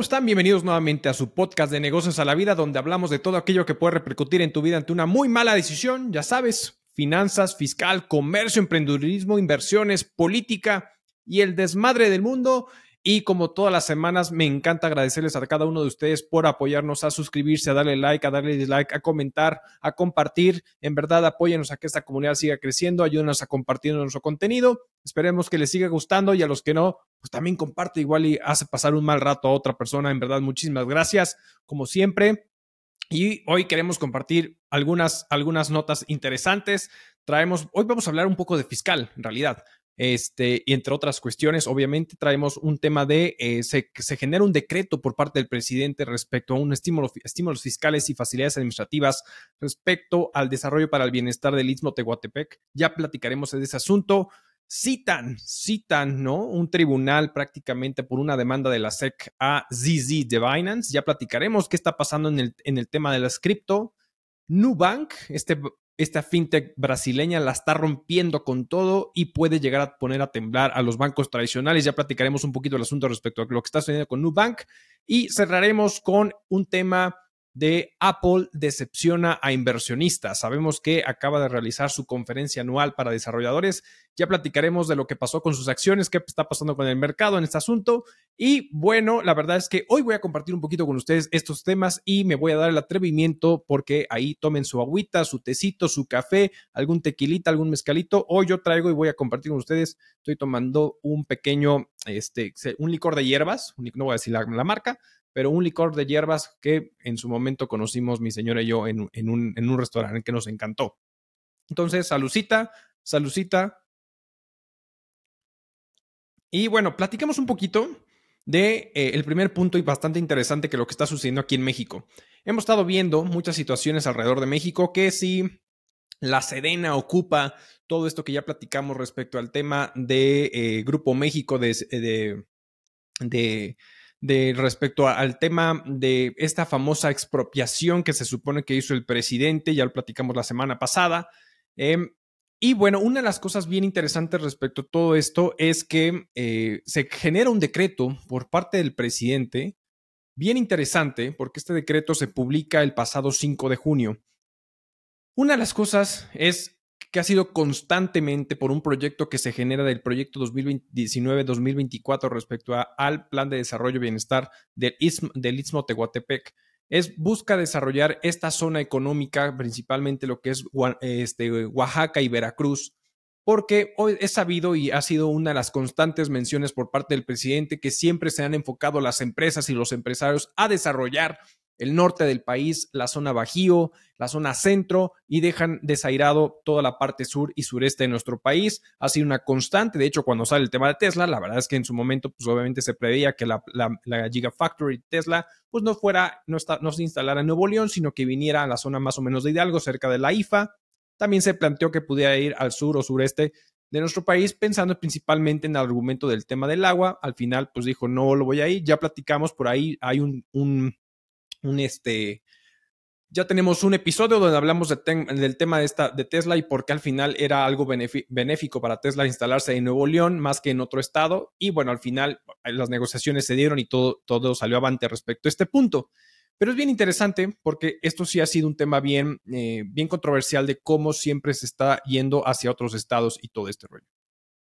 ¿cómo están? Bienvenidos nuevamente a su podcast de negocios a la vida, donde hablamos de todo aquello que puede repercutir en tu vida ante una muy mala decisión, ya sabes, finanzas, fiscal, comercio, emprendedurismo, inversiones, política y el desmadre del mundo. Y como todas las semanas, me encanta agradecerles a cada uno de ustedes por apoyarnos, a suscribirse, a darle like, a darle dislike, a comentar, a compartir. En verdad, apóyenos a que esta comunidad siga creciendo, ayúdenos a compartir nuestro contenido. Esperemos que les siga gustando y a los que no, pues también comparte igual y hace pasar un mal rato a otra persona. En verdad, muchísimas gracias, como siempre. Y hoy queremos compartir algunas, algunas notas interesantes. Traemos, hoy vamos a hablar un poco de fiscal, en realidad. Este, y entre otras cuestiones, obviamente traemos un tema de eh, se, se, genera un decreto por parte del presidente respecto a un estímulo, estímulos fiscales y facilidades administrativas respecto al desarrollo para el bienestar del Istmo Tehuantepec. Ya platicaremos de ese asunto. Citan, citan, ¿no? Un tribunal prácticamente por una demanda de la SEC a ZZ de Binance. Ya platicaremos qué está pasando en el, en el tema de las cripto. Nubank, este esta fintech brasileña la está rompiendo con todo y puede llegar a poner a temblar a los bancos tradicionales. Ya platicaremos un poquito el asunto respecto a lo que está sucediendo con Nubank y cerraremos con un tema de Apple decepciona a inversionistas. Sabemos que acaba de realizar su conferencia anual para desarrolladores. Ya platicaremos de lo que pasó con sus acciones, qué está pasando con el mercado en este asunto. Y bueno, la verdad es que hoy voy a compartir un poquito con ustedes estos temas y me voy a dar el atrevimiento porque ahí tomen su agüita, su tecito, su café, algún tequilita, algún mezcalito. Hoy yo traigo y voy a compartir con ustedes. Estoy tomando un pequeño, este, un licor de hierbas, no voy a decir la, la marca, pero un licor de hierbas que en su momento conocimos mi señora y yo en, un, en un restaurante que nos encantó. Entonces, salucita, salucita. Y bueno, platicamos un poquito de eh, el primer punto y bastante interesante que lo que está sucediendo aquí en México. Hemos estado viendo muchas situaciones alrededor de México que si la Sedena ocupa todo esto que ya platicamos respecto al tema de eh, Grupo México de, de de respecto al tema de esta famosa expropiación que se supone que hizo el presidente, ya lo platicamos la semana pasada. Em, y bueno, una de las cosas bien interesantes respecto a todo esto es que eh, se genera un decreto por parte del presidente, bien interesante, porque este decreto se publica el pasado 5 de junio. Una de las cosas es que ha sido constantemente por un proyecto que se genera del proyecto 2019-2024 respecto al plan de desarrollo y bienestar del, Istmo, del Istmo Tehuantepec. Es busca desarrollar esta zona económica, principalmente lo que es este, Oaxaca y Veracruz, porque hoy es sabido y ha sido una de las constantes menciones por parte del presidente que siempre se han enfocado las empresas y los empresarios a desarrollar el norte del país, la zona bajío, la zona centro y dejan desairado toda la parte sur y sureste de nuestro país. Ha sido una constante. De hecho, cuando sale el tema de Tesla, la verdad es que en su momento, pues obviamente se preveía que la, Gigafactory Tesla, pues no fuera, no, está, no se instalara en Nuevo León, sino que viniera a la zona más o menos de Hidalgo, cerca de la IFA. También se planteó que pudiera ir al sur o sureste de nuestro país, pensando principalmente en el argumento del tema del agua. Al final, pues dijo, no lo voy a ir. Ya platicamos por ahí, hay un, un un este, ya tenemos un episodio donde hablamos del tema de, esta, de Tesla y por qué al final era algo benéfico para Tesla instalarse en Nuevo León más que en otro estado. Y bueno, al final eh, las negociaciones se dieron y todo, todo salió avante respecto a este punto. Pero es bien interesante porque esto sí ha sido un tema bien, eh, bien controversial de cómo siempre se está yendo hacia otros estados y todo este rollo.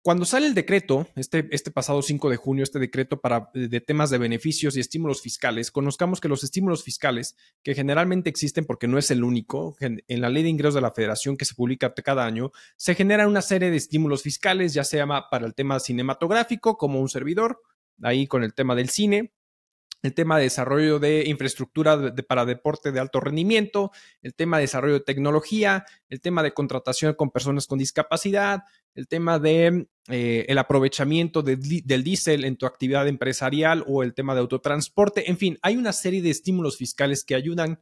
Cuando sale el decreto, este, este pasado 5 de junio, este decreto para, de temas de beneficios y estímulos fiscales, conozcamos que los estímulos fiscales, que generalmente existen porque no es el único, en, la ley de ingresos de la federación que se publica cada año, se generan una serie de estímulos fiscales, ya sea para el tema cinematográfico, como un servidor, ahí con el tema del cine, el tema de desarrollo de infraestructura para deporte de alto rendimiento, el tema de desarrollo de tecnología, el tema de contratación con personas con discapacidad, el tema de eh, el aprovechamiento del diésel en tu actividad empresarial o el tema de autotransporte. En fin, hay una serie de estímulos fiscales que ayudan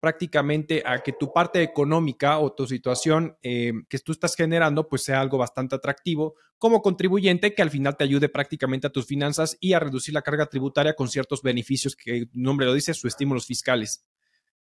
prácticamente a que tu parte económica o tu situación eh, que tú estás generando pues sea algo bastante atractivo como contribuyente que al final te ayude prácticamente a tus finanzas y a reducir la carga tributaria con ciertos beneficios que el nombre lo dice, sus estímulos fiscales.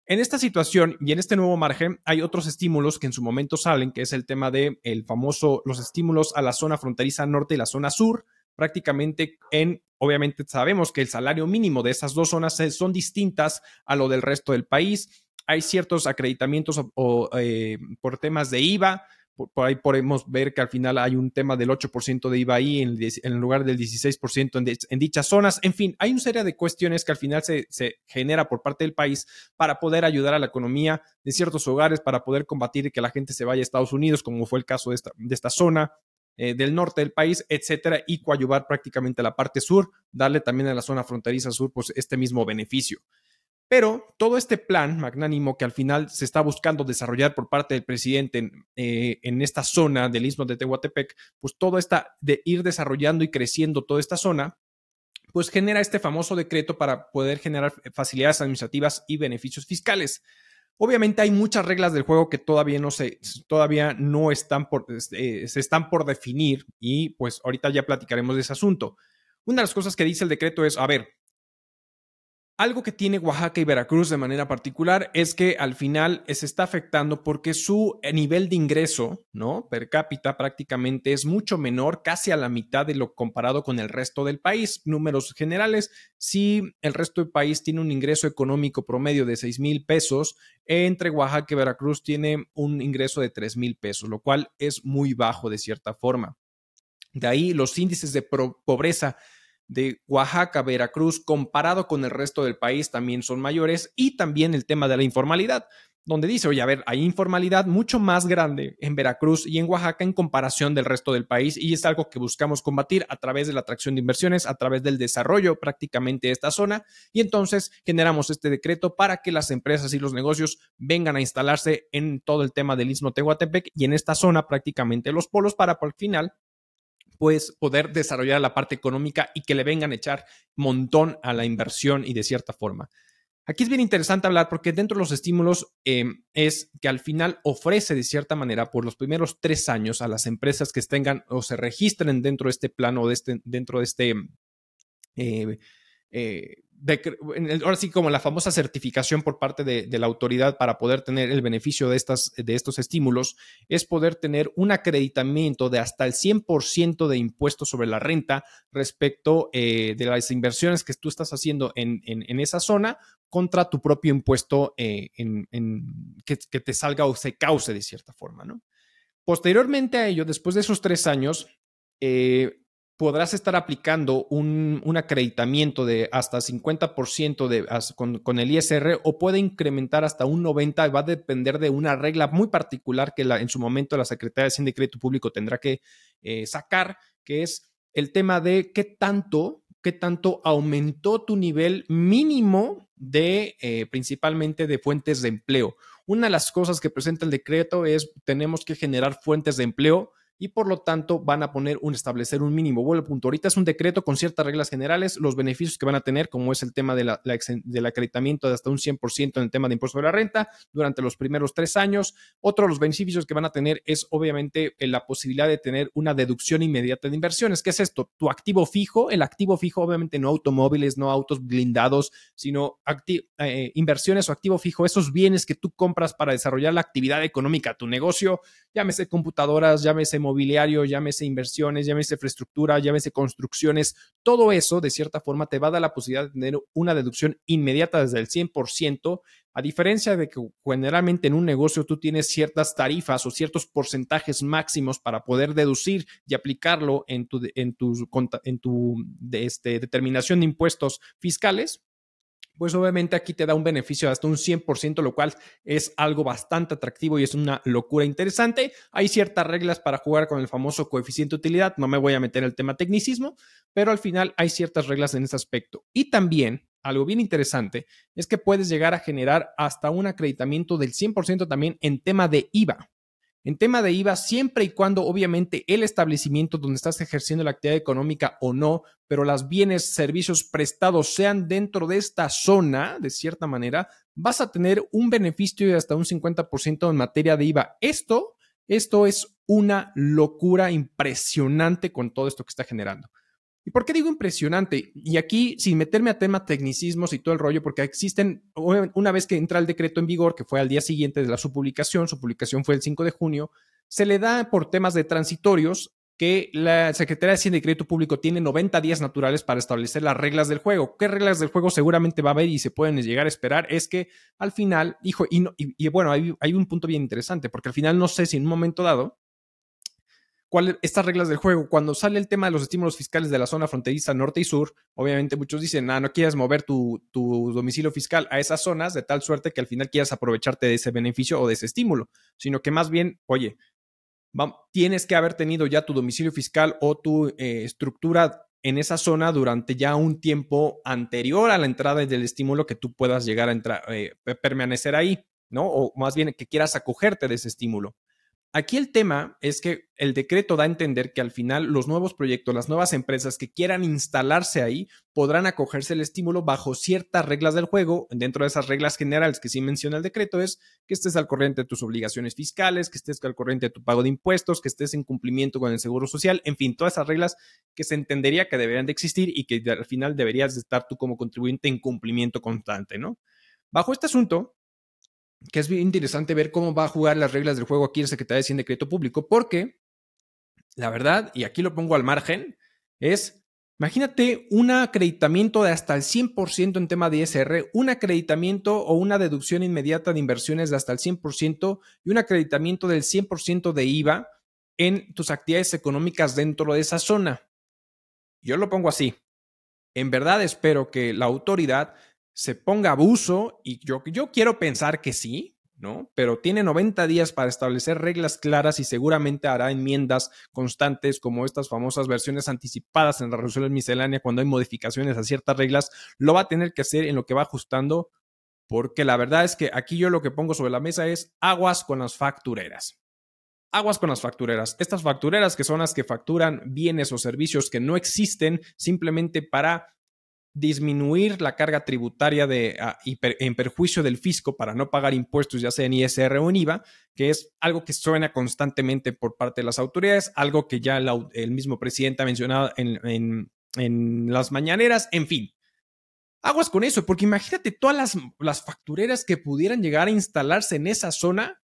En esta situación y en este nuevo margen hay otros estímulos que en su momento salen, que es el tema de el famoso los estímulos a la zona fronteriza norte y la zona sur, prácticamente en, obviamente sabemos que el salario mínimo de esas dos zonas son distintas a lo del resto del país. Hay ciertos acreditamientos o, eh, por temas de IVA, por, ahí podemos ver que al final hay un tema del 8% de IVA ahí en, lugar del 16% en, dichas zonas. En fin, hay una serie de cuestiones que al final se, genera por parte del país para poder ayudar a la economía de ciertos hogares, para poder combatir que la gente se vaya a Estados Unidos, como fue el caso de esta, de esta zona. Eh, del norte del país, etcétera, y coadyuvar prácticamente a la parte sur, darle también a la zona fronteriza sur pues este mismo beneficio. Pero todo este plan magnánimo que al final se está buscando desarrollar por parte del presidente en, eh, esta zona del istmo de Tehuantepec, pues todo está de ir desarrollando y creciendo toda esta zona, pues genera este famoso decreto para poder generar facilidades administrativas y beneficios fiscales. Obviamente hay muchas reglas del juego que todavía no se, todavía no están por, este, se están por definir y pues ahorita ya platicaremos de ese asunto. Una de las cosas que dice el decreto es, a ver, algo que tiene Oaxaca y Veracruz de manera particular es que al final se está afectando porque su nivel de ingreso, ¿no? Per cápita prácticamente es mucho menor, casi a la mitad de lo comparado con el resto del país. Números generales, si el resto del país tiene un ingreso económico promedio de 6 mil pesos, entre Oaxaca y Veracruz tiene un ingreso de 3 mil pesos, lo cual es muy bajo de cierta forma. De ahí los índices de pobreza de Oaxaca, Veracruz, comparado con el resto del país, también son mayores. Y también el tema de la informalidad, donde dice, oye, a ver, hay informalidad mucho más grande en Veracruz y en Oaxaca en comparación del resto del país. Y es algo que buscamos combatir a través de la atracción de inversiones, a través del desarrollo prácticamente de esta zona. Y entonces generamos este decreto para que las empresas y los negocios vengan a instalarse en todo el tema del Istmo Tehuantepec y en esta zona prácticamente los polos para por final pues poder desarrollar la parte económica y que le vengan a echar montón a la inversión y de cierta forma. Aquí es bien interesante hablar porque dentro de los estímulos em, es que al final ofrece de cierta manera por los primeros tres años a las empresas que tengan o se registren dentro de este plano, de este, dentro de este eh, eh, ahora sí como la famosa certificación por parte de, la autoridad para poder tener el beneficio de, estas, de estos estímulos, es poder tener un acreditamiento de hasta el 100% de impuestos sobre la renta respecto eh, de las inversiones que tú estás haciendo en, esa zona contra tu propio impuesto eh, que, te salga o se cause de cierta forma. ¿no? Posteriormente a ello, después de esos tres años, eh, podrás estar aplicando un, acreditamiento de hasta 50% de, con, con, el ISR o puede incrementar hasta un 90%, va a depender de una regla muy particular que en su momento la Secretaría de Hacienda y Crédito Público tendrá que eh, sacar, que es el tema de qué tanto, qué tanto aumentó tu nivel mínimo de eh, principalmente de fuentes de empleo. Una de las cosas que presenta el decreto es tenemos que generar fuentes de empleo y por lo tanto van a poner un establecer un mínimo. Vuelvo punto. Ahorita es un decreto con ciertas reglas generales, los beneficios que van a tener, como es el tema de la, del acreditamiento de hasta un 100% en el tema de impuesto de la renta durante los primeros tres años. Otro de los beneficios que van a tener es obviamente eh, la posibilidad de tener una deducción inmediata de inversiones. ¿Qué es esto? Tu activo fijo, el activo fijo obviamente no automóviles, no autos blindados, sino eh, inversiones o activo fijo, esos bienes que tú compras para desarrollar la actividad económica, tu negocio, llámese computadoras, llámese mobiliario, llámese inversiones, llámese infraestructura, llámese construcciones, todo eso de cierta forma te va a dar la posibilidad de tener una deducción inmediata desde el 100%, a diferencia de que generalmente en un negocio tú tienes ciertas tarifas o ciertos porcentajes máximos para poder deducir y aplicarlo en tu, en tu, en tu este, determinación de impuestos fiscales, pues obviamente aquí te da un beneficio de hasta un 100%, lo cual es algo bastante atractivo y es una locura interesante. Hay ciertas reglas para jugar con el famoso coeficiente de utilidad, no me voy a meter en el tema tecnicismo, pero al final hay ciertas reglas en ese aspecto. Y también, algo bien interesante, es que puedes llegar a generar hasta un acreditamiento del 100% también en tema de IVA. En tema de IVA, siempre y cuando obviamente el establecimiento donde estás ejerciendo la actividad económica o no, pero los bienes, servicios prestados sean dentro de esta zona, de cierta manera, vas a tener un beneficio de hasta un 50% en materia de IVA. Esto, esto es una locura impresionante con todo esto que está generando. ¿Y por qué digo impresionante? Y aquí, sin meterme a tema tecnicismos y todo el rollo, porque existen, una vez que entra el decreto en vigor, que fue al día siguiente de la su publicación, su publicación fue el 5 de junio, se le da por temas de transitorios que la Secretaría de Hacienda y Crédito Público tiene 90 días naturales para establecer las reglas del juego. ¿Qué reglas del juego seguramente va a haber y se pueden llegar a esperar? Es que al final, hijo, y, bueno, hay, hay, un punto bien interesante, porque al final no sé si en un momento dado, estas reglas del juego, cuando sale el tema de los estímulos fiscales de la zona fronteriza norte y sur, obviamente muchos dicen, ah, no quieres mover tu, tu domicilio fiscal a esas zonas de tal suerte que al final quieras aprovecharte de ese beneficio o de ese estímulo, sino que más bien, oye, tienes que haber tenido ya tu domicilio fiscal o tu eh, estructura en esa zona durante ya un tiempo anterior a la entrada del estímulo que tú puedas llegar a entrar, eh, permanecer ahí, ¿no? O más bien que quieras acogerte de ese estímulo. Aquí el tema es que el decreto da a entender que al final los nuevos proyectos, las nuevas empresas que quieran instalarse ahí, podrán acogerse el estímulo bajo ciertas reglas del juego. Dentro de esas reglas generales que sí menciona el decreto es que estés al corriente de tus obligaciones fiscales, que estés al corriente de tu pago de impuestos, que estés en cumplimiento con el seguro social, en fin, todas esas reglas que se entendería que deberían de existir y que al final deberías de estar tú como contribuyente en cumplimiento constante, ¿no? Bajo este asunto, que es bien interesante ver cómo va a jugar las reglas del juego aquí el secretario de Hacienda Decreto Público, porque la verdad, y aquí lo pongo al margen, es, imagínate un acreditamiento de hasta el 100% en tema de ISR, un acreditamiento o una deducción inmediata de inversiones de hasta el 100% y un acreditamiento del 100% de IVA en tus actividades económicas dentro de esa zona. Yo lo pongo así. En verdad espero que la autoridad se ponga abuso, y yo, yo quiero pensar que sí, ¿no? Pero tiene 90 días para establecer reglas claras y seguramente hará enmiendas constantes como estas famosas versiones anticipadas en la resolución miscelánea cuando hay modificaciones a ciertas reglas, lo va a tener que hacer en lo que va ajustando, porque la verdad es que aquí yo lo que pongo sobre la mesa es aguas con las factureras. Aguas con las factureras. Estas factureras que son las que facturan bienes o servicios que no existen simplemente para disminuir la carga tributaria de, ah, en perjuicio del fisco para no pagar impuestos, ya sea en ISR o en IVA, que es algo que suena constantemente por parte de las autoridades, algo que ya el mismo presidente ha mencionado en, las mañaneras, en fin. Aguas con eso, porque imagínate todas las, las factureras que pudieran llegar a instalarse en esa zona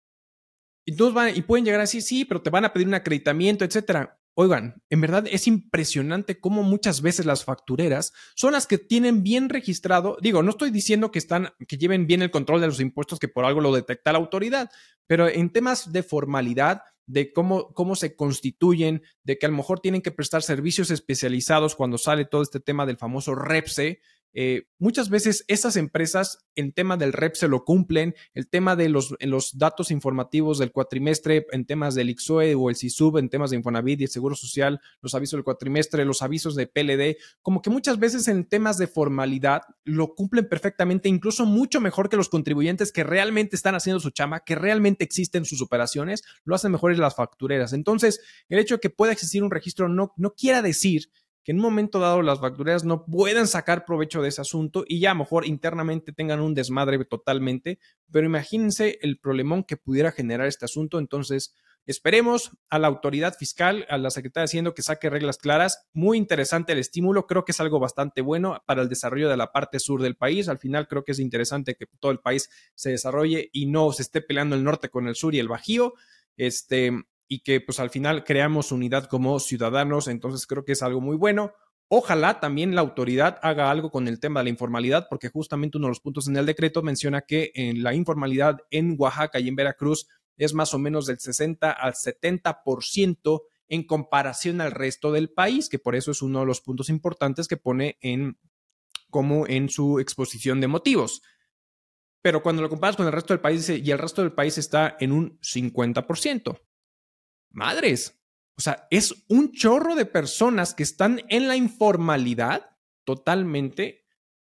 y, van, y pueden llegar a decir, sí, pero te van a pedir un acreditamiento, etcétera. Oigan, en verdad es impresionante cómo muchas veces las factureras son las que tienen bien registrado, digo, no estoy diciendo que están que lleven bien el control de los impuestos que por algo lo detecta la autoridad, pero en temas de formalidad, de cómo, cómo se constituyen, de que a lo mejor tienen que prestar servicios especializados cuando sale todo este tema del famoso REPSE, eh, muchas veces esas empresas en tema del REP se lo cumplen, el tema de los, en los datos informativos del cuatrimestre, en temas del IXOE o el CISUB, en temas de Infonavit y el Seguro Social, los avisos del cuatrimestre, los avisos de PLD, como que muchas veces en temas de formalidad lo cumplen perfectamente, incluso mucho mejor que los contribuyentes que realmente están haciendo su chama, que realmente existen sus operaciones, lo hacen mejores las factureras. Entonces, el hecho de que pueda existir un registro no, no quiera decir que en un momento dado las factureras no puedan sacar provecho de ese asunto y ya a lo mejor internamente tengan un desmadre totalmente, pero imagínense el problemón que pudiera generar este asunto. Entonces, esperemos a la autoridad fiscal, a la Secretaría de Hacienda que saque reglas claras. Muy interesante el estímulo, creo que es algo bastante bueno para el desarrollo de la parte sur del país. Al final creo que es interesante que todo el país se desarrolle y no se esté peleando el norte con el sur y el bajío. Este, y que pues al final creamos unidad como ciudadanos, entonces creo que es algo muy bueno. Ojalá también la autoridad haga algo con el tema de la informalidad, porque justamente uno de los puntos en el decreto menciona que en la informalidad en Oaxaca y en Veracruz es más o menos del 60 al 70% en comparación al resto del país, que por eso es uno de los puntos importantes que pone en como en su exposición de motivos. Pero cuando lo comparas con el resto del país y el resto del país está en un 50% madres. O sea, es un chorro de personas que están en la informalidad totalmente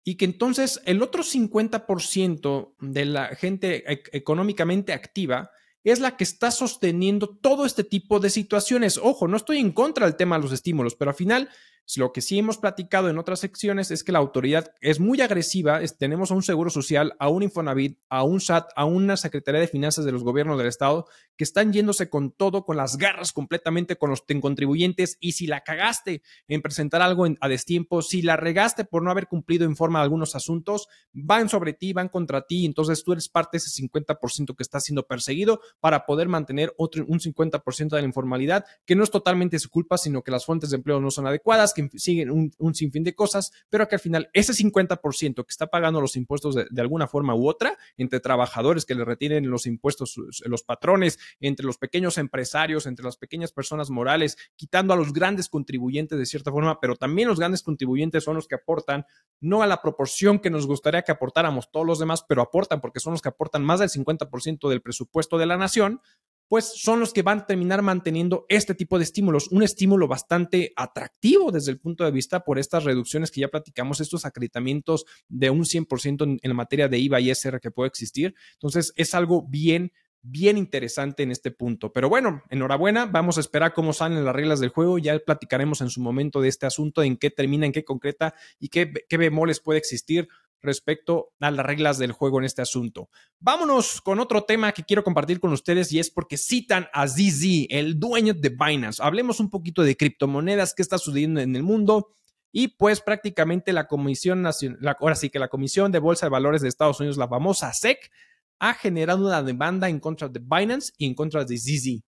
y que entonces el otro 50% de la gente e-, económicamente activa es la que está sosteniendo todo este tipo de situaciones. Ojo, no estoy en contra del tema de los estímulos, pero al final Lo que sí hemos platicado en otras secciones es que la autoridad es muy agresiva. tenemos a un Seguro Social, a un Infonavit, a un SAT, a una Secretaría de Finanzas de los gobiernos del Estado que están yéndose con todo, con las garras completamente con los contribuyentes. Y si la cagaste en presentar algo a destiempo, si la regaste por no haber cumplido en forma algunos asuntos, van sobre ti, van contra ti. Entonces tú eres parte de ese 50% que está siendo perseguido para poder mantener otro, un 50% de la informalidad, que no es totalmente su culpa, sino que las fuentes de empleo no son adecuadas siguen un, sinfín de cosas, pero que al final ese 50% que está pagando los impuestos de, alguna forma u otra, entre trabajadores que le retienen los impuestos los patrones, entre los pequeños empresarios, entre las pequeñas personas morales, quitando a los grandes contribuyentes de cierta forma, pero también los grandes contribuyentes son los que aportan, no a la proporción que nos gustaría que aportáramos todos los demás, pero aportan porque son los que aportan más del 50% del presupuesto de la nación, pues son los que van a terminar manteniendo este tipo de estímulos, un estímulo bastante atractivo desde el punto de vista por estas reducciones que ya platicamos, estos acreditamientos de un 100% en, en la materia de IVA y SR que puede existir. Entonces, es algo bien bien interesante en este punto. Pero bueno, enhorabuena, vamos a esperar cómo salen las reglas del juego, ya platicaremos en su momento de este asunto, en qué termina, en qué concreta y qué, qué bemoles puede existir respecto a las reglas del juego en este asunto. Vámonos con otro tema que quiero compartir con ustedes y es porque citan a ZZ, el dueño de Binance. Hablemos un poquito de criptomonedas, qué está sucediendo en el mundo. Y pues prácticamente la Comisión Nacional, ahora sí que la Comisión de Bolsa de Valores de Estados Unidos, la famosa SEC, ha generado una demanda en contra de Binance y en contra de ZZ.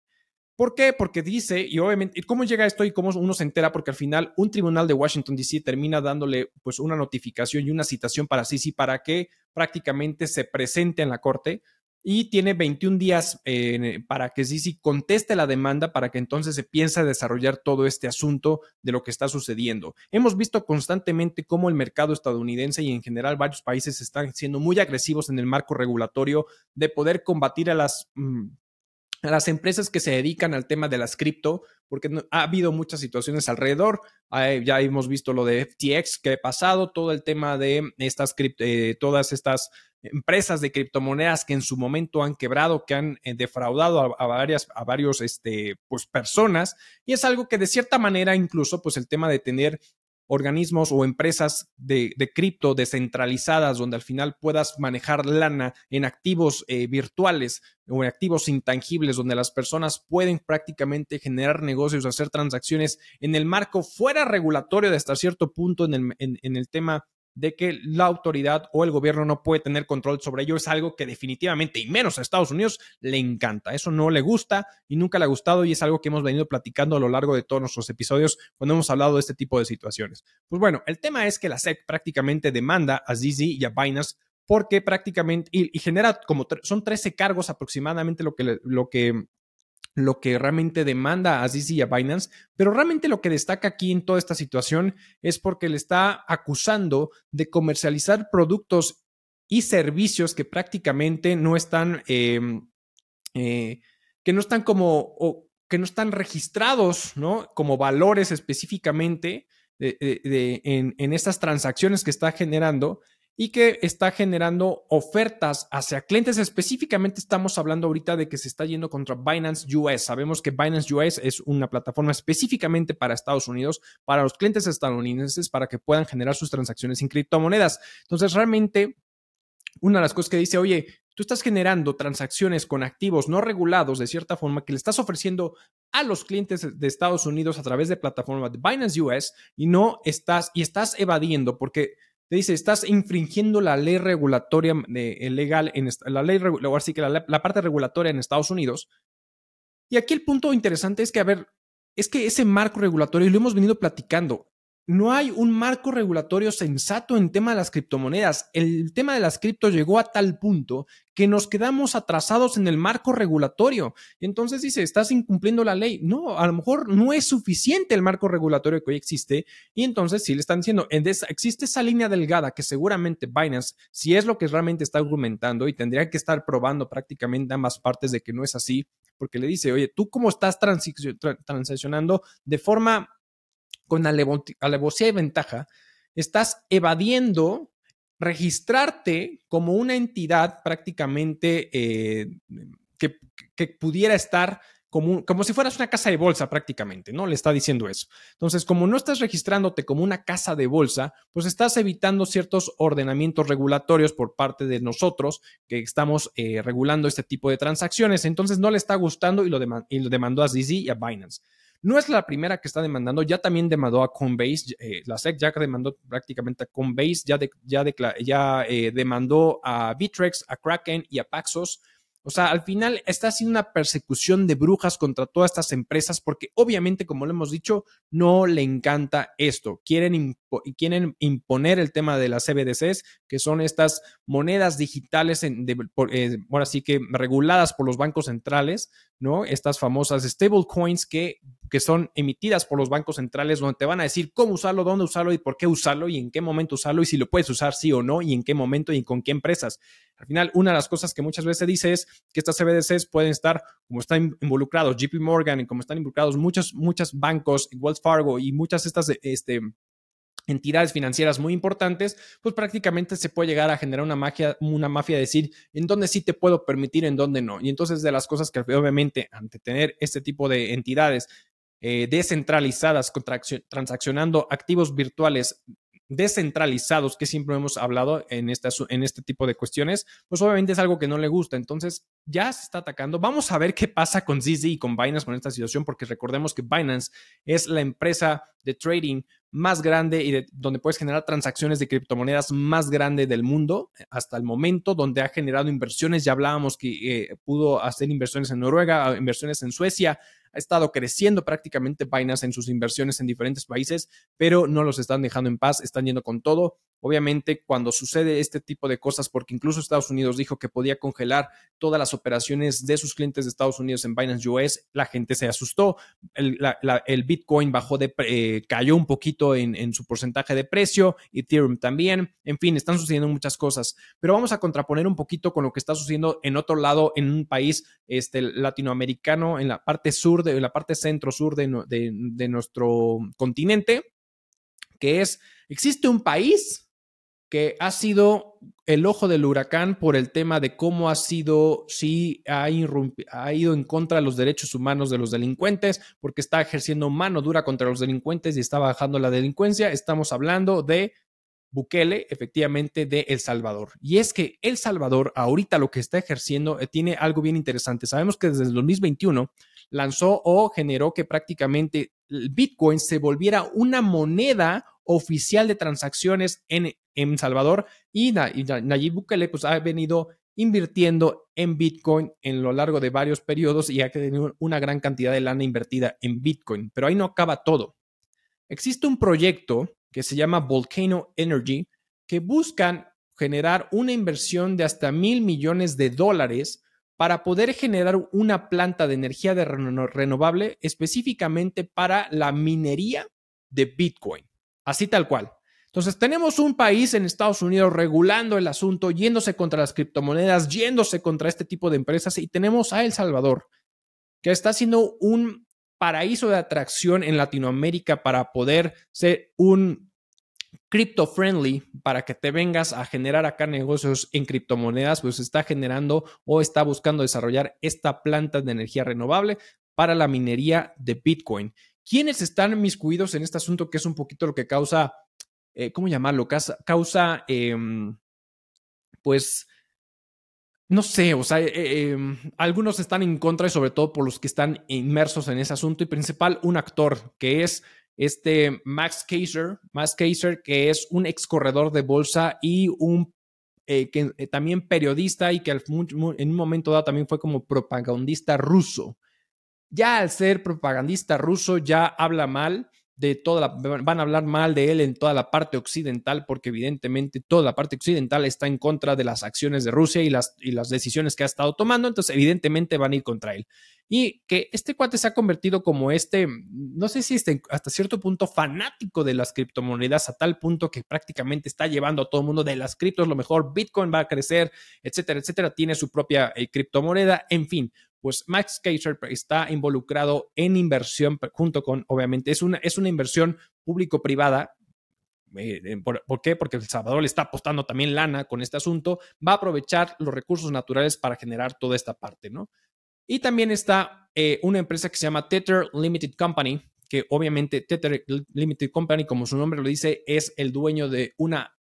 ¿Por qué? Porque dice, y obviamente, ¿cómo llega esto y cómo uno se entera? Porque al final un tribunal de Washington, D.C. termina dándole pues una notificación y una citación para Sisi para que prácticamente se presente en la corte y tiene 21 días eh, para que Sisi conteste la demanda para que entonces se piense desarrollar todo este asunto de lo que está sucediendo. Hemos visto constantemente cómo el mercado estadounidense y en general varios países están siendo muy agresivos en el marco regulatorio de poder combatir a las... Mm, a las empresas que se dedican al tema de las cripto, porque ha habido muchas situaciones alrededor. ya hemos visto lo de FTX que ha pasado, todo el tema de estas eh, todas estas empresas de criptomonedas que en su momento han quebrado, que han eh, defraudado a, varias, a varios, este, pues personas. Y es algo que de cierta manera incluso, pues el tema de tener organismos o empresas de, cripto descentralizadas donde al final puedas manejar lana en activos eh, virtuales o en activos intangibles donde las personas pueden prácticamente generar negocios, hacer transacciones en el marco fuera regulatorio de hasta cierto punto en el, en el tema de que la autoridad o el gobierno no puede tener control sobre ello es algo que definitivamente, y menos a Estados Unidos, le encanta. Eso no le gusta y nunca le ha gustado y es algo que hemos venido platicando a lo largo de todos nuestros episodios cuando hemos hablado de este tipo de situaciones. Pues bueno, el tema es que la SEC prácticamente demanda a ZZ y a Binance porque prácticamente, y, genera como, son 13 cargos aproximadamente lo que, lo que lo que realmente demanda a ZZ y a Binance, pero realmente lo que destaca aquí en toda esta situación es porque le está acusando de comercializar productos y servicios que prácticamente no están, em, eh, que no están como, que no están registrados, ¿no? Como valores específicamente en, en estas transacciones que está generando y que está generando ofertas hacia clientes. Específicamente estamos hablando ahorita de que se está yendo contra Binance US. Sabemos que Binance US es una plataforma específicamente para Estados Unidos, para los clientes estadounidenses, para que puedan generar sus transacciones en criptomonedas. Entonces, realmente, una de las cosas que dice, oye, tú estás generando transacciones con activos no regulados de cierta forma que le estás ofreciendo a los clientes de Estados Unidos a través de plataformas de Binance US y no estás y estás evadiendo porque te dice, estás infringiendo la ley regulatoria eh, legal, en la ley, así que la, la parte regulatoria en Estados Unidos. Y aquí el punto interesante es que, a ver, es que ese marco regulatorio, y lo hemos venido platicando, no hay un marco regulatorio sensato en tema de las criptomonedas. El tema de las criptos llegó a tal punto que nos quedamos atrasados en el marco regulatorio. Entonces dice, estás incumpliendo la ley. No, a lo mejor no es suficiente el marco regulatorio que hoy existe. Y entonces sí le están diciendo, existe esa línea delgada que seguramente Binance, si es lo que realmente está argumentando y tendría que estar probando prácticamente ambas partes de que no es así, porque le dice, oye, tú cómo estás transaccionando de forma con alevosía y ventaja, estás evadiendo registrarte como una entidad prácticamente eh, que, pudiera estar como, como si fueras una casa de bolsa prácticamente, ¿no? Le está diciendo eso. Entonces, como no estás registrándote como una casa de bolsa, pues estás evitando ciertos ordenamientos regulatorios por parte de nosotros que estamos eh, regulando este tipo de transacciones. Entonces, no le está gustando y lo, y lo demandó a ZZ y a Binance. No es la primera que está demandando, ya también demandó a Coinbase, eh, la SEC ya demandó prácticamente a Coinbase, ya, ya, ya eh, demandó a Bitrex, a Kraken y a Paxos. O sea, al final está haciendo una persecución de brujas contra todas estas empresas porque obviamente, como lo hemos dicho, no le encanta esto. Quieren, quieren imponer el tema de las CBDCs, que son estas monedas digitales, en, eh, que reguladas por los bancos centrales, ¿no? Estas famosas stablecoins que que son emitidas por los bancos centrales donde te van a decir cómo usarlo, dónde usarlo y por qué usarlo y en qué momento usarlo y si lo puedes usar sí o no y en qué momento y con qué empresas. Al final, una de las cosas que muchas veces se dice es que estas CBDCs pueden estar, como están involucrados JP Morgan y como están involucrados muchos, muchos bancos, Wells Fargo y muchas de estas este, entidades financieras muy importantes, pues prácticamente se puede llegar a generar una magia, una mafia de decir en dónde sí te puedo permitir, en dónde no. Y entonces de las cosas que obviamente ante tener este tipo de entidades eh, descentralizadas, transaccionando activos virtuales descentralizados, que siempre hemos hablado en, en este tipo de cuestiones, pues obviamente es algo que no le gusta. Entonces, ya se está atacando. Vamos a ver qué pasa con ZZ y con Binance con esta situación, porque recordemos que Binance es la empresa de trading más grande y de, donde puedes generar transacciones de criptomonedas más grande del mundo hasta el momento, donde ha generado inversiones. Ya hablábamos que eh, pudo hacer inversiones en Noruega, inversiones en Suecia, ha estado creciendo prácticamente Binance en sus inversiones en diferentes países, pero no los están dejando en paz, están yendo con todo. Obviamente, cuando sucede este tipo de cosas, porque incluso Estados Unidos dijo que podía congelar todas las operaciones de sus clientes de Estados Unidos en Binance US, la gente se asustó. El, Bitcoin bajó de, eh, cayó un poquito en, en, su porcentaje de precio, Ethereum también. En fin, están sucediendo muchas cosas. Pero vamos a contraponer un poquito con lo que está sucediendo en otro lado, en un país este, latinoamericano, en la parte sur, de, en la parte centro-sur de, de nuestro continente, que es, existe un país que ha sido el ojo del huracán por el tema de cómo ha sido, si ha, ido en contra de los derechos humanos de los delincuentes, porque está ejerciendo mano dura contra los delincuentes y está bajando la delincuencia. Estamos hablando de Bukele, efectivamente, de El Salvador. Y es que El Salvador, ahorita lo que está ejerciendo, eh, tiene algo bien interesante. Sabemos que desde el 2021 lanzó o generó que prácticamente el Bitcoin se volviera una moneda oficial de transacciones en, en Salvador y, Nayib Bukele pues ha venido invirtiendo en Bitcoin en lo largo de varios periodos y ha tenido una gran cantidad de lana invertida en Bitcoin. Pero ahí no acaba todo. Existe un proyecto que se llama Volcano Energy que buscan generar una inversión de hasta mil millones de dólares para poder generar una planta de energía de renovable específicamente para la minería de Bitcoin. Así tal cual. Entonces tenemos un país en Estados Unidos regulando el asunto, yéndose contra las criptomonedas, yéndose contra este tipo de empresas y tenemos a El Salvador, que está siendo un paraíso de atracción en Latinoamérica para poder ser un crypto friendly para que te vengas a generar acá negocios en criptomonedas, pues está generando o está buscando desarrollar esta planta de energía renovable para la minería de Bitcoin. ¿Quiénes están miscuidos en este asunto que es un poquito lo que causa, eh, ¿cómo llamarlo? Causa, em, pues, no sé, o sea, eh, em, algunos están en contra y sobre todo por los que están inmersos en ese asunto y principal un actor que es este Max Kaiser, Max Kaiser, que es un ex corredor de bolsa y un eh, que, también periodista y que en un momento dado también fue como propagandista ruso ya al ser propagandista ruso ya habla mal de toda la, van a hablar mal de él en toda la parte occidental, porque evidentemente toda la parte occidental está en contra de las acciones de Rusia y las, y las decisiones que ha estado tomando, entonces evidentemente van a ir contra él. Y que este cuate se ha convertido como este, no sé si este, hasta cierto punto fanático de las criptomonedas, a tal punto que prácticamente está llevando a todo el mundo de las criptos, lo mejor, Bitcoin va a crecer, etcétera, etcétera, tiene su propia eh, criptomoneda, en fin, pues Max Kaiser está involucrado en inversión junto con, obviamente, es una, es una inversión público-privada. Eh, eh, ¿por, qué? Porque El Salvador le está apostando también lana con este asunto, va a aprovechar los recursos naturales para generar toda esta parte, ¿no? Y también está eh, una empresa que se llama Tether Limited Company, que obviamente Tether Limited Company, como su nombre lo dice, es el dueño de una,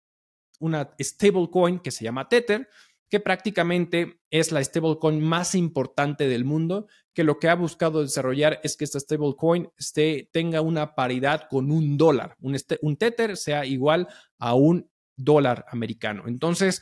una stablecoin que se llama Tether, que prácticamente es la stablecoin más importante del mundo, que lo que ha buscado desarrollar es que esta stablecoin tenga una paridad con un dólar, un, este, un Tether sea igual a un dólar americano. Entonces,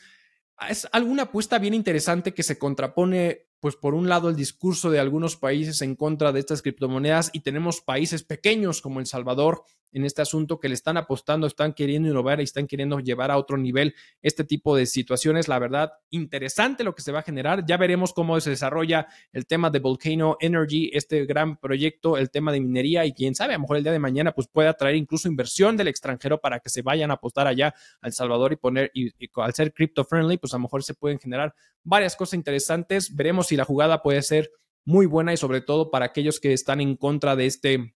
es alguna apuesta bien interesante que se contrapone pues por un lado el discurso de algunos países en contra de estas criptomonedas y tenemos países pequeños como El Salvador en este asunto que le están apostando, están queriendo innovar y están queriendo llevar a otro nivel este tipo de situaciones. La verdad, interesante lo que se va a generar. Ya veremos cómo se desarrolla el tema de Volcano Energy, este gran proyecto, el tema de minería y quién sabe, a lo mejor el día de mañana pues puede atraer incluso inversión del extranjero para que se vayan a apostar allá al Salvador y poner, y, al ser crypto friendly, pues a lo mejor se pueden generar varias cosas interesantes. Veremos si la jugada puede ser muy buena y sobre todo para aquellos que están en contra de este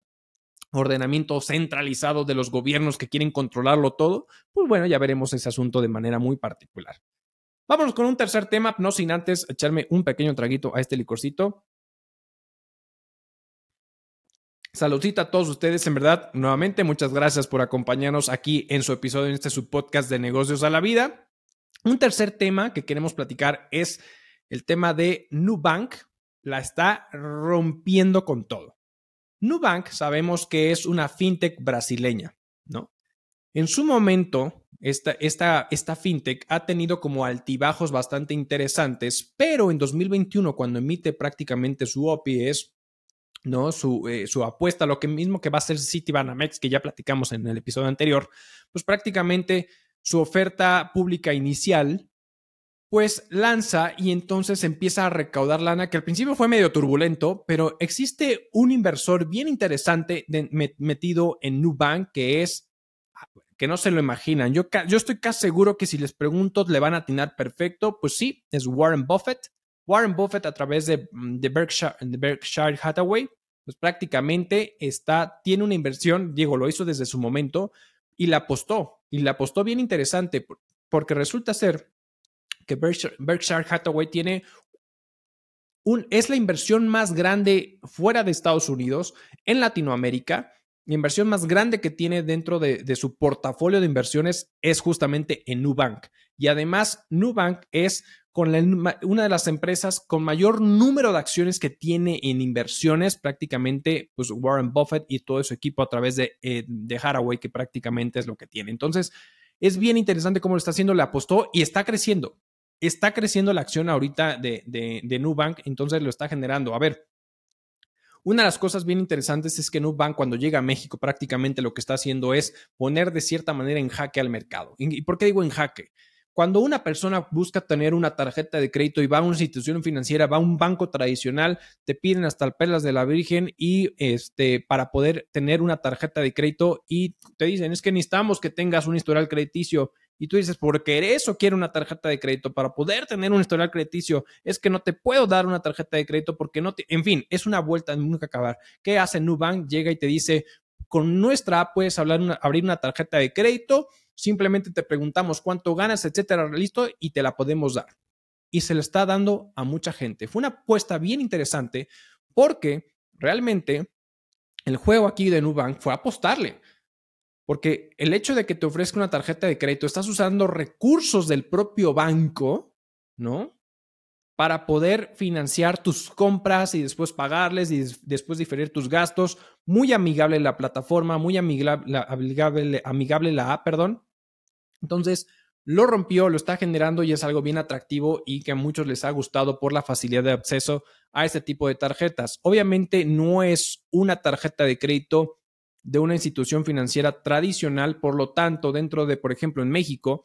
ordenamiento centralizado de los gobiernos que quieren controlarlo todo, pues bueno, ya veremos ese asunto de manera muy particular. Vámonos con un tercer tema, no sin antes echarme un pequeño traguito a este licorcito. Saludcita a todos ustedes, en verdad, nuevamente muchas gracias por acompañarnos aquí en su episodio, en este su podcast de negocios a la vida. Un tercer tema que queremos platicar es el tema de Nubank. La está rompiendo con todo. Nubank sabemos que es una fintech brasileña, ¿no? En su momento, esta, esta, esta, fintech ha tenido como altibajos bastante interesantes, pero en 2021, cuando emite prácticamente su OPS, ¿no? Su, eh, su apuesta, lo que mismo que va a ser Citibanamex, que ya platicamos en el episodio anterior, pues prácticamente su oferta pública inicial pues lanza y entonces empieza a recaudar lana, que al principio fue medio turbulento, pero existe un inversor bien interesante metido en Nubank que es que no se lo imaginan. Yo, yo estoy casi seguro que si les pregunto le van a atinar perfecto. Pues sí, es Warren Buffett. Warren Buffett a través de, mm, Berkshire, de Berkshire Hathaway, pues prácticamente está, tiene una inversión, Diego lo hizo desde su momento y la apostó. Y la apostó bien interesante porque resulta ser que Berkshire, Hathaway tiene es la inversión más grande fuera de Estados Unidos en Latinoamérica. La inversión más grande que tiene dentro de, su portafolio de inversiones es justamente en Nubank. Y además, Nubank es con una de las empresas con mayor número de acciones que tiene en inversiones, prácticamente pues Warren Buffett y todo su equipo a través de, eh, de Hathaway, que prácticamente es lo que tiene. Entonces, es bien interesante cómo lo está haciendo, le apostó y está creciendo está creciendo la acción ahorita de, de, Nubank, entonces lo está generando. A ver, una de las cosas bien interesantes es que Nubank cuando llega a México prácticamente lo que está haciendo es poner de cierta manera en jaque al mercado. ¿Y por qué digo en jaque? Cuando una persona busca tener una tarjeta de crédito y va a una institución financiera, va a un banco tradicional, te piden hasta el perlas de la Virgen y este para poder tener una tarjeta de crédito y te dicen, es que necesitamos que tengas un historial crediticio y tú dices, porque eso quiero una tarjeta de crédito para poder tener un historial crediticio. Es que no te puedo dar una tarjeta de crédito porque no te. En fin, es una vuelta nunca acabar. ¿Qué hace Nubank? Llega y te dice, con nuestra app puedes abrir una tarjeta de crédito. Simplemente te preguntamos cuánto ganas, etcétera, listo, y te la podemos dar. Y se le está dando a mucha gente. Fue una apuesta bien interesante porque realmente el juego aquí de Nubank fue apostarle. Porque el hecho de que te ofrezca una tarjeta de crédito, estás usando recursos del propio banco, ¿no? Para poder financiar tus compras y después pagarles y después diferir tus gastos. Muy amigable la plataforma, muy amigable, amigable, amigable la perdón. Entonces, lo rompió, lo está generando y es algo bien atractivo y que a muchos les ha gustado por la facilidad de acceso a este tipo de tarjetas. Obviamente no es una tarjeta de crédito de una institución financiera tradicional, por lo tanto, dentro de, por ejemplo, en México,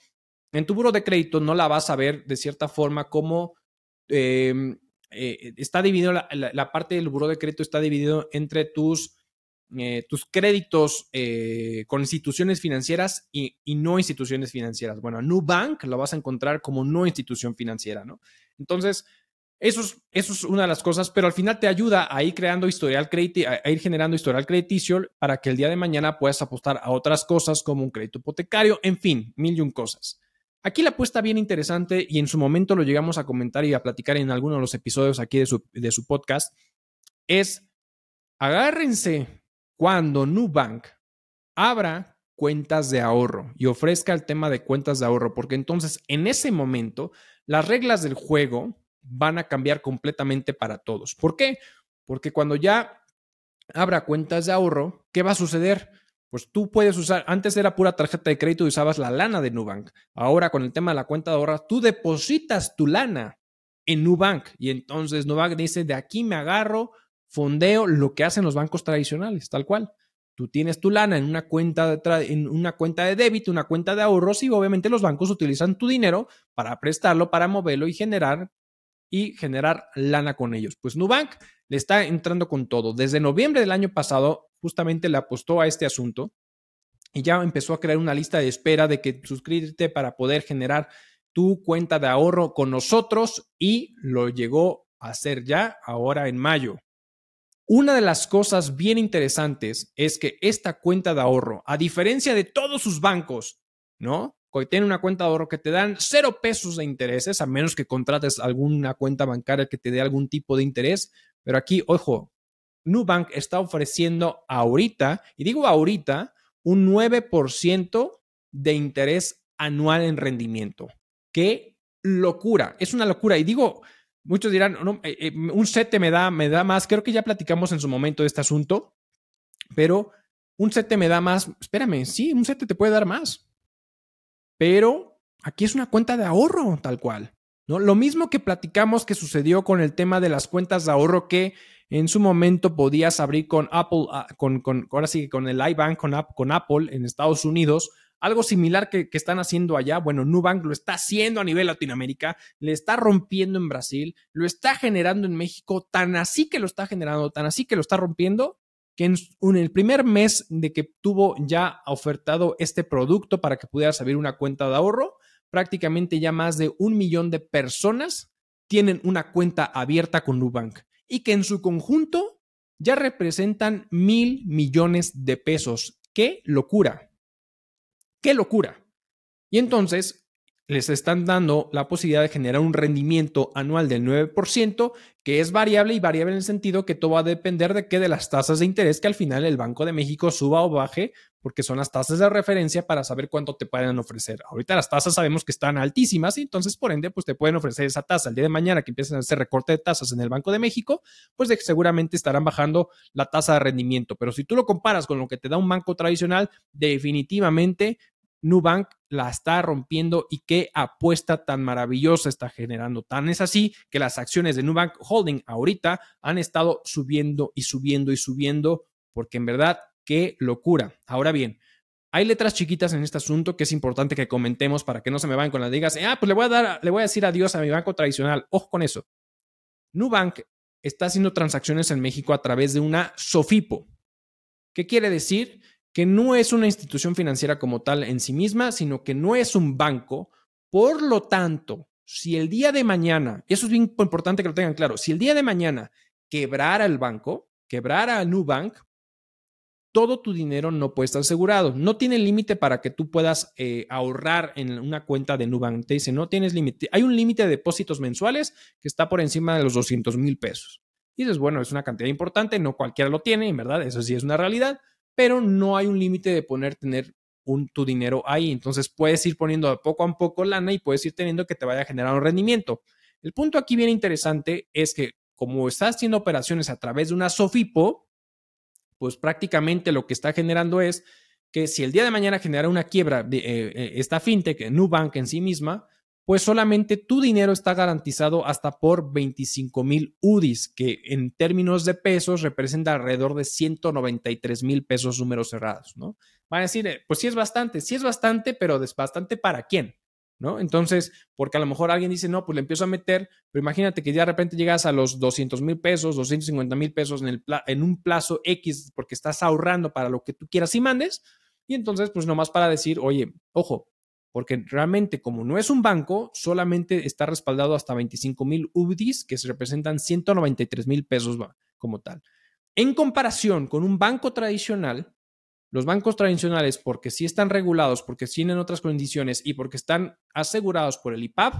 en tu buro de crédito no la vas a ver de cierta forma como em, eh, está dividido, la, parte del buro de crédito está dividido entre tus, eh, tus créditos eh, con instituciones financieras y, y, no instituciones financieras. Bueno, Nubank lo vas a encontrar como no institución financiera, ¿no? Entonces, eso es, una de las cosas, pero al final te ayuda a ir creando historial crediticio, a ir generando historial crediticio para que el día de mañana puedas apostar a otras cosas como un crédito hipotecario, en fin, mil y un cosas. Aquí la apuesta bien interesante y en su momento lo llegamos a comentar y a platicar en alguno de los episodios aquí de su, de su podcast, es agárrense cuando Nubank abra cuentas de ahorro y ofrezca el tema de cuentas de ahorro, porque entonces en ese momento las reglas del juego van a cambiar completamente para todos. ¿Por qué? Porque cuando ya abra cuentas de ahorro, ¿qué va a suceder? Pues tú puedes usar, antes era pura tarjeta de crédito y usabas la lana de Nubank. Ahora con el tema de la cuenta de ahorro, tú depositas tu lana en Nubank y entonces Nubank dice, de aquí me agarro, fondeo lo que hacen los bancos tradicionales, tal cual. Tú tienes tu lana en una cuenta de, en una cuenta de débito, una cuenta de ahorros y obviamente los bancos utilizan tu dinero para prestarlo, para moverlo y generar y generar lana con ellos. Pues Nubank le está entrando con todo. Desde noviembre del año pasado, justamente le apostó a este asunto y ya empezó a crear una lista de espera de que suscríbete para poder generar tu cuenta de ahorro con nosotros y lo llegó a hacer ya ahora en mayo. Una de las cosas bien interesantes es que esta cuenta de ahorro, a diferencia de todos sus bancos, ¿no? que tiene una cuenta de ahorro que te dan cero pesos de intereses, a menos que contrates alguna cuenta bancaria que te dé algún tipo de interés. Pero aquí, ojo, Nubank está ofreciendo ahorita, y digo ahorita, un 9% de interés anual en rendimiento. ¡Qué locura! Es una locura. Y digo, muchos dirán, eh, eh, un CETE me da, me da más. Creo que ya platicamos en su momento de este asunto, pero un CETE me da más. Espérame, sí, un CETE te puede dar más pero aquí es una cuenta de ahorro tal cual. ¿no? Lo mismo que platicamos que sucedió con el tema de las cuentas de ahorro que en su momento podías abrir con Apple, ah, con, ahora sí, con el iBank, con, con Apple en Estados Unidos, algo similar que, que, están haciendo allá. Bueno, Nubank lo está haciendo a nivel Latinoamérica, le está rompiendo en Brasil, lo está generando en México, tan así que lo está generando, tan así que lo está rompiendo, que en, el primer mes de que tuvo ya ofertado este producto para que pudieras abrir una cuenta de ahorro, prácticamente ya más de un millón de personas tienen una cuenta abierta con Nubank y que en su conjunto ya representan mil millones de pesos. ¡Qué locura! ¡Qué locura! Y entonces, les están dando la posibilidad de generar un rendimiento anual del 9%, que es variable y variable en el sentido que todo va a depender de qué de las tasas de interés que al final el Banco de México suba o baje, porque son las tasas de referencia para saber cuánto te pueden ofrecer. Ahorita las tasas sabemos que están altísimas y entonces por ende pues te pueden ofrecer esa tasa. El día de mañana que empiecen a hacer recorte de tasas en el Banco de México, pues seguramente estarán bajando la tasa de rendimiento. Pero si tú lo comparas con lo que te da un banco tradicional, definitivamente Nubank la está rompiendo y qué apuesta tan maravillosa está generando. Tan es así que las acciones de Nubank Holding ahorita han estado subiendo y subiendo y subiendo porque en verdad qué locura. Ahora bien, hay letras chiquitas en este asunto que es importante que comentemos para que no se me vayan con las digas. Ah, pues le voy a dar, le voy a decir adiós a mi banco tradicional. Ojo con eso. Nubank está haciendo transacciones en México a través de una Sofipo. ¿Qué quiere decir? Que no es una institución financiera como tal en sí misma, sino que no es un banco. Por lo tanto, si el día de mañana, y eso es bien importante que lo tengan claro, si el día de mañana quebrara el banco, quebrara Nubank, todo tu dinero no puede estar asegurado. No tiene límite para que tú puedas eh, ahorrar en una cuenta de Nubank. Te dice, no tienes límite. Hay un límite de depósitos mensuales que está por encima de los 200 mil pesos. Dices, bueno, es una cantidad importante, no cualquiera lo tiene, en verdad, eso sí es una realidad, pero no hay un límite de poner, tener un, tu dinero ahí. Entonces puedes ir poniendo poco a poco lana y puedes ir teniendo que te vaya a generar un rendimiento. El punto aquí bien interesante es que como estás haciendo operaciones a través de una Sofipo, pues prácticamente lo que está generando es que si el día de mañana genera una quiebra de eh, eh, esta fintech, Nubank en sí misma, pues solamente tu dinero está garantizado hasta por 25 mil UDIs, que en términos de pesos representa alrededor de 193 mil pesos números cerrados, ¿no? Van a decir, eh, pues sí es bastante, sí es bastante, pero es bastante para quién, ¿no? Entonces, porque a lo mejor alguien dice, no, pues le empiezo a meter, pero imagínate que ya de repente llegas a los 200 mil pesos, 250 mil pesos en, en un plazo X, porque estás ahorrando para lo que tú quieras y mandes, y entonces, pues nomás para decir, oye, ojo, porque realmente como no es un banco, solamente está respaldado hasta 25 mil UDIs, que se representan 193 mil pesos como tal. En comparación con un banco tradicional, los bancos tradicionales, porque sí están regulados, porque tienen otras condiciones y porque están asegurados por el IPAP,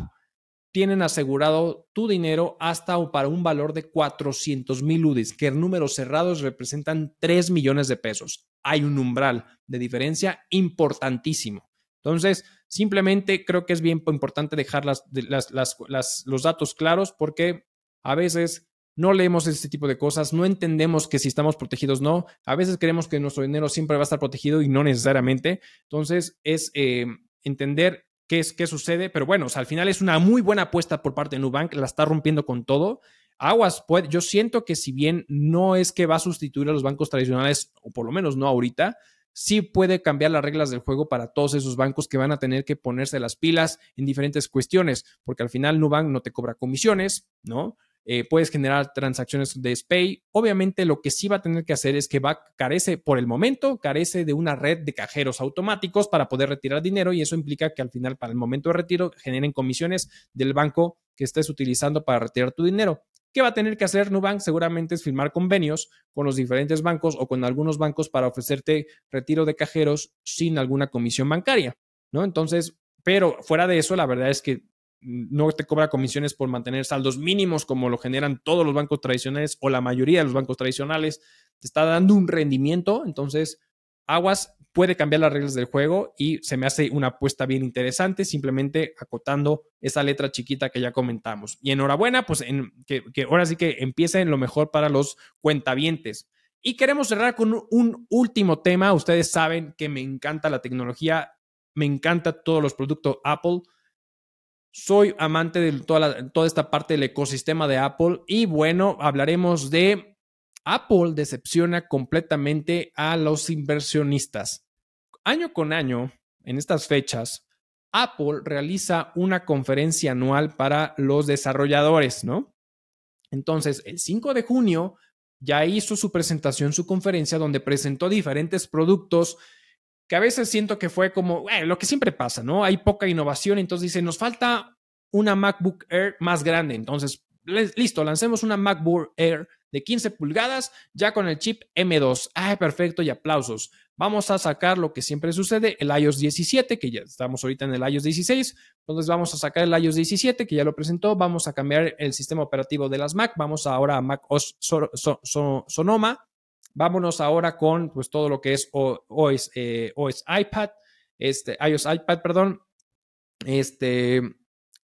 tienen asegurado tu dinero hasta para un valor de 400 mil UDIs, que en números cerrados representan 3 millones de pesos. Hay un umbral de diferencia importantísimo. Entonces, simplemente creo que es bien importante dejar los datos claros porque a veces no leemos este tipo de cosas, no entendemos que si estamos protegidos no. A veces creemos que nuestro dinero siempre va a estar protegido y no necesariamente. Entonces, es eh, entender qué, es, qué sucede, pero bueno, al final es una muy buena apuesta por parte de Nubank, la está rompiendo con todo. Aguas, yo siento que si bien no es que va a sustituir a los bancos tradicionales, o por lo menos no ahorita, sí puede cambiar las reglas del juego para todos esos bancos que van a tener que ponerse las pilas en diferentes cuestiones, porque al final Nubank no te cobra comisiones, ¿no? Eh, puedes generar transacciones de SPAY. Obviamente lo que sí va a tener que hacer es que va, carece, por el momento, carece de una red de cajeros automáticos para poder retirar dinero y eso implica que al final, para el momento de retiro, generen comisiones del banco que estés utilizando para retirar tu dinero. ¿Qué va a tener que hacer Nubank? Seguramente es firmar convenios con los diferentes bancos o con algunos bancos para ofrecerte retiro de cajeros sin alguna comisión bancaria, ¿no? Entonces, pero fuera de eso, la verdad es que no te cobra comisiones por mantener saldos mínimos como lo generan todos los bancos tradicionales o la mayoría de los bancos tradicionales. Te está dando un rendimiento, entonces Aguas puede cambiar las reglas del juego y se me hace una apuesta bien interesante, simplemente acotando esa letra chiquita que ya comentamos. Y enhorabuena, pues en, que, ahora sí que empiece en lo mejor para los cuentavientes. Y queremos cerrar con un último tema. Ustedes saben que me encanta la tecnología, me encanta todos los productos Apple. Soy amante de toda, toda esta parte del ecosistema de Apple y bueno, hablaremos de Apple decepciona completamente a los inversionistas. Año con año, en estas fechas, Apple realiza una conferencia anual para los desarrolladores, ¿no? Entonces, el 5 de junio ya hizo su presentación, su conferencia, donde presentó diferentes productos que a veces siento que fue como lo que siempre pasa, ¿no? Hay poca innovación, entonces dice, nos falta una MacBook Air más grande, entonces, listo, lancemos una MacBook Air de 15 pulgadas ya con el chip M2. ¡Ay, perfecto! Y aplausos. Vamos a sacar lo que siempre sucede, el iOS 17, que ya estamos ahorita en el iOS 16. Entonces vamos a sacar el iOS 17, que ya lo presentó. Vamos a cambiar el sistema operativo de las Mac. Vamos ahora a Mac OS Sonoma Vámonos ahora con pues todo lo que es OS, eh, iPad, este, iOS iPad, perdón. Este,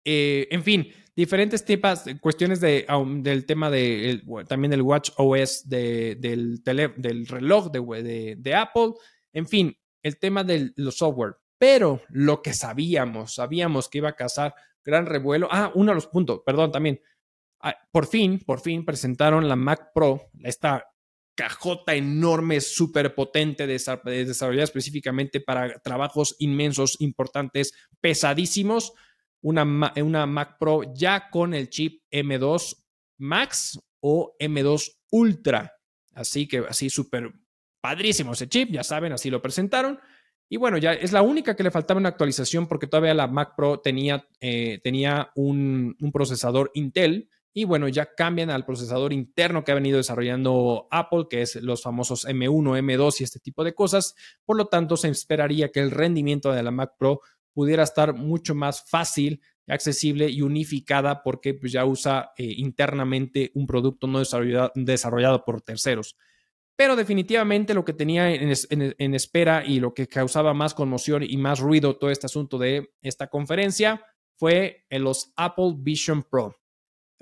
eh, en fin, diferentes tipos, cuestiones de, del tema de también del Watch OS del, del reloj de, de, Apple, en fin, el tema de los software. Pero lo que sabíamos, sabíamos que iba a causar gran revuelo. Ah, uno de los puntos, perdón, también. Ah, por fin, por fin presentaron la Mac Pro, esta cajota enorme, súper potente, desarrollada específicamente para trabajos inmensos, importantes, pesadísimos. Una, una Mac Pro ya con el chip M2 Max o M2 Ultra. Así que así súper padrísimo ese chip, ya saben, así lo presentaron. Y bueno, ya es la única que le faltaba una actualización porque todavía la Mac Pro tenía, eh, tenía un, un, procesador Intel y bueno, ya cambian al procesador interno que ha venido desarrollando Apple, que es los famosos M1, M2 y este tipo de cosas. Por lo tanto, se esperaría que el rendimiento de la Mac Pro pudiera estar mucho más fácil, accesible y unificada porque pues, ya usa eh, internamente un producto no desarrollado, por terceros. Pero definitivamente lo que tenía en, espera y lo que causaba más conmoción y más ruido todo este asunto de esta conferencia fue los Apple Vision Pro.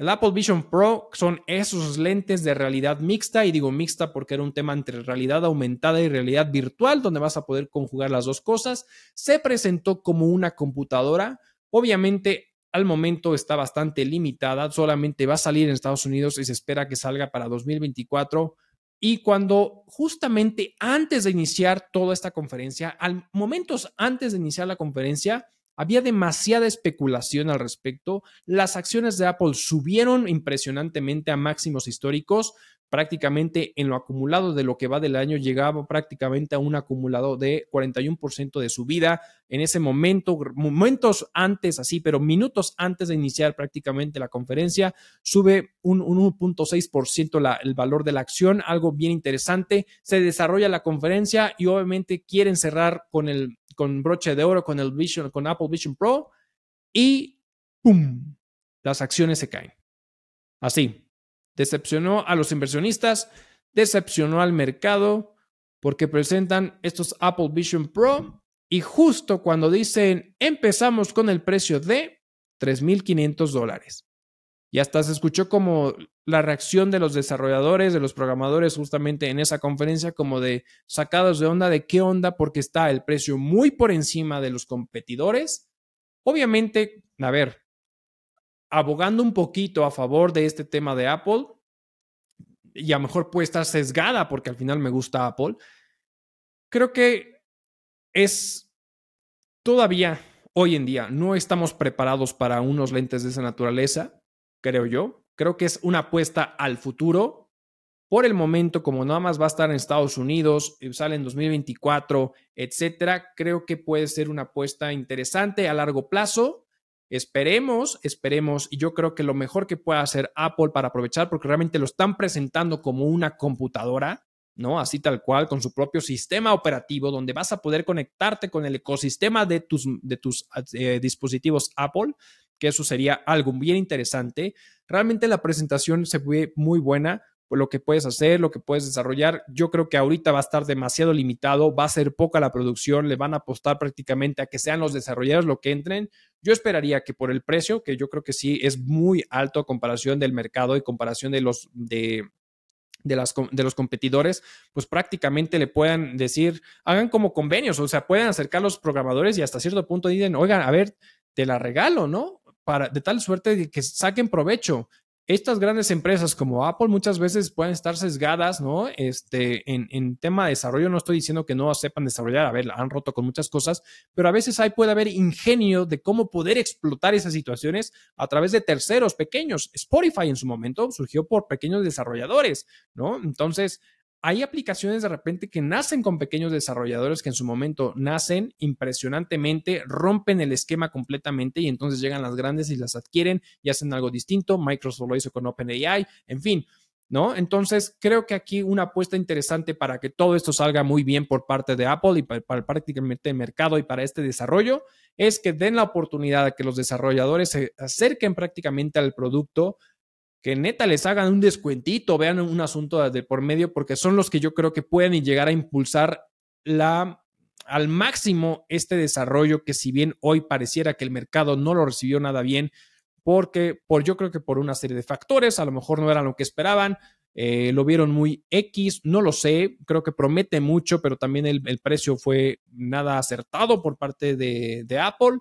El Apple Vision Pro son esos lentes de realidad mixta, y digo mixta porque era un tema entre realidad aumentada y realidad virtual, donde vas a poder conjugar las dos cosas. Se presentó como una computadora. Obviamente, al momento está bastante limitada, solamente va a salir en Estados Unidos y se espera que salga para 2024. Y cuando justamente antes de iniciar toda esta conferencia, al momentos antes de iniciar la conferencia, Había demasiada especulación al respecto. Las acciones de Apple subieron impresionantemente a máximos históricos, prácticamente en lo acumulado de lo que va del año llegaba prácticamente a un acumulado de 41% de subida. En ese momento, momentos antes, así, pero minutos antes de iniciar prácticamente la conferencia, sube un, 1.6% el valor de la acción, algo bien interesante. Se desarrolla la conferencia y obviamente quieren cerrar con el con broche de oro con el Vision, con Apple Vision Pro y ¡pum! Las acciones se caen. Así, decepcionó a los inversionistas, decepcionó al mercado porque presentan estos Apple Vision Pro y justo cuando dicen empezamos con el precio de 3.500 dólares. Y hasta se escuchó como la reacción de los desarrolladores, de los programadores justamente en esa conferencia, como de sacados de onda, de qué onda, porque está el precio muy por encima de los competidores. Obviamente, a ver, abogando un poquito a favor de este tema de Apple, y a lo mejor puede estar sesgada porque al final me gusta Apple, creo que es todavía hoy en día no estamos preparados para unos lentes de esa naturaleza, creo yo. Creo que es una apuesta al futuro. Por el momento, como nada más va a estar en Estados Unidos, eh, sale en 2024, etcétera, creo que puede ser una apuesta interesante a largo plazo. Esperemos, esperemos, y yo creo que lo mejor que pueda hacer Apple para aprovechar, porque realmente lo están presentando como una computadora, ¿no? Así tal cual, con su propio sistema operativo, donde vas a poder conectarte con el ecosistema de tus, de tus eh, dispositivos Apple, que eso sería algo bien interesante. Realmente la presentación se ve muy buena lo que puedes hacer, lo que puedes desarrollar. Yo creo que ahorita va a estar demasiado limitado, va a ser poca la producción, le van a apostar prácticamente a que sean los desarrolladores lo que entren. Yo esperaría que por el precio, que yo creo que sí es muy alto a comparación del mercado y comparación de los de, de, de los competidores, pues prácticamente le puedan decir, hagan como convenios, o sea, pueden acercar los programadores y hasta cierto punto dicen, oigan, a ver, te la regalo, ¿no? Para, de tal suerte que saquen provecho estas grandes empresas como Apple muchas veces pueden estar sesgadas, ¿no? Este, en, en, tema de desarrollo, no estoy diciendo que no sepan desarrollar, a ver, han roto con muchas cosas, pero a veces ahí puede haber ingenio de cómo poder explotar esas situaciones a través de terceros pequeños. Spotify en su momento surgió por pequeños desarrolladores, ¿no? Entonces, hay aplicaciones de repente que nacen con pequeños desarrolladores que en su momento nacen impresionantemente, rompen el esquema completamente y entonces llegan las grandes y las adquieren y hacen algo distinto. Microsoft lo hizo con OpenAI, en fin. ¿No? Entonces, creo que aquí una apuesta interesante para que todo esto salga muy bien por parte de Apple y para, para prácticamente el mercado y para este desarrollo es que den la oportunidad a que los desarrolladores se acerquen prácticamente al producto, que neta les hagan un descuentito, vean un asunto de por medio, porque son los que yo creo que pueden llegar a impulsar la, al máximo este desarrollo que si bien hoy pareciera que el mercado no lo recibió nada bien, porque por, yo creo que por una serie de factores, a lo mejor no era lo que esperaban, eh, lo vieron muy X, no lo sé, creo que promete mucho, pero también el, precio fue nada acertado por parte de, de Apple.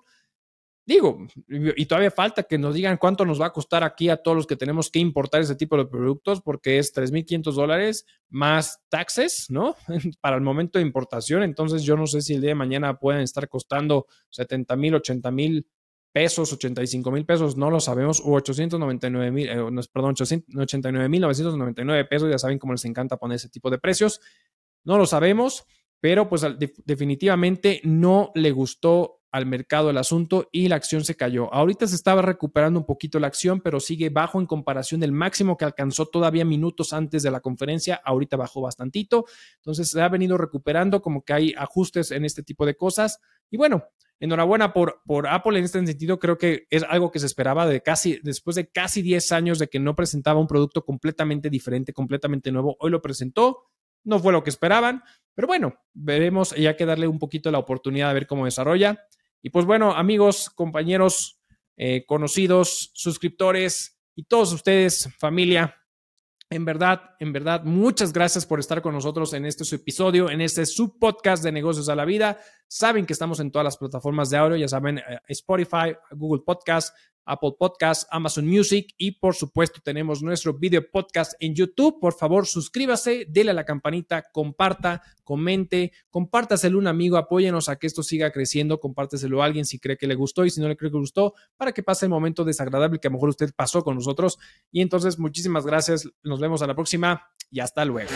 Digo, y todavía falta que nos digan cuánto nos va a costar aquí a todos los que tenemos que importar ese tipo de productos, porque es 3.500 dólares más taxes, ¿no? Para el momento de importación. Entonces, yo no sé si el día de mañana pueden estar costando 70 mil, 80 mil pesos, 85 mil pesos, no lo sabemos, o 899 mil, eh, perdón, 89 mil 999 pesos, ya saben cómo les encanta poner ese tipo de precios. No lo sabemos, pero pues definitivamente no le gustó al mercado el asunto y la acción se cayó. Ahorita se estaba recuperando un poquito la acción, pero sigue bajo en comparación del máximo que alcanzó todavía minutos antes de la conferencia. Ahorita bajó bastantito. Entonces se ha venido recuperando, como que hay ajustes en este tipo de cosas. Y bueno, enhorabuena por, por Apple en este sentido. Creo que es algo que se esperaba de casi, después de casi 10 años de que no presentaba un producto completamente diferente, completamente nuevo. Hoy lo presentó. No fue lo que esperaban, pero bueno, veremos y hay que darle un poquito la oportunidad de ver cómo desarrolla. Y pues bueno, amigos, compañeros, eh, conocidos, suscriptores y todos ustedes, familia, en verdad, en verdad, muchas gracias por estar con nosotros en este su episodio, en este subpodcast de negocios a la vida. Saben que estamos en todas las plataformas de audio, ya saben, eh, Spotify, Google Podcast, Apple Podcast, Amazon Music y por supuesto tenemos nuestro video podcast en YouTube. Por favor, suscríbase, dele a la campanita, comparta, comente, compártaselo a un amigo, apóyenos a que esto siga creciendo, compárteselo a alguien si cree que le gustó y si no le cree que le gustó, para que pase el momento desagradable que a lo mejor usted pasó con nosotros. Y entonces, muchísimas gracias, nos vemos a la próxima y hasta luego.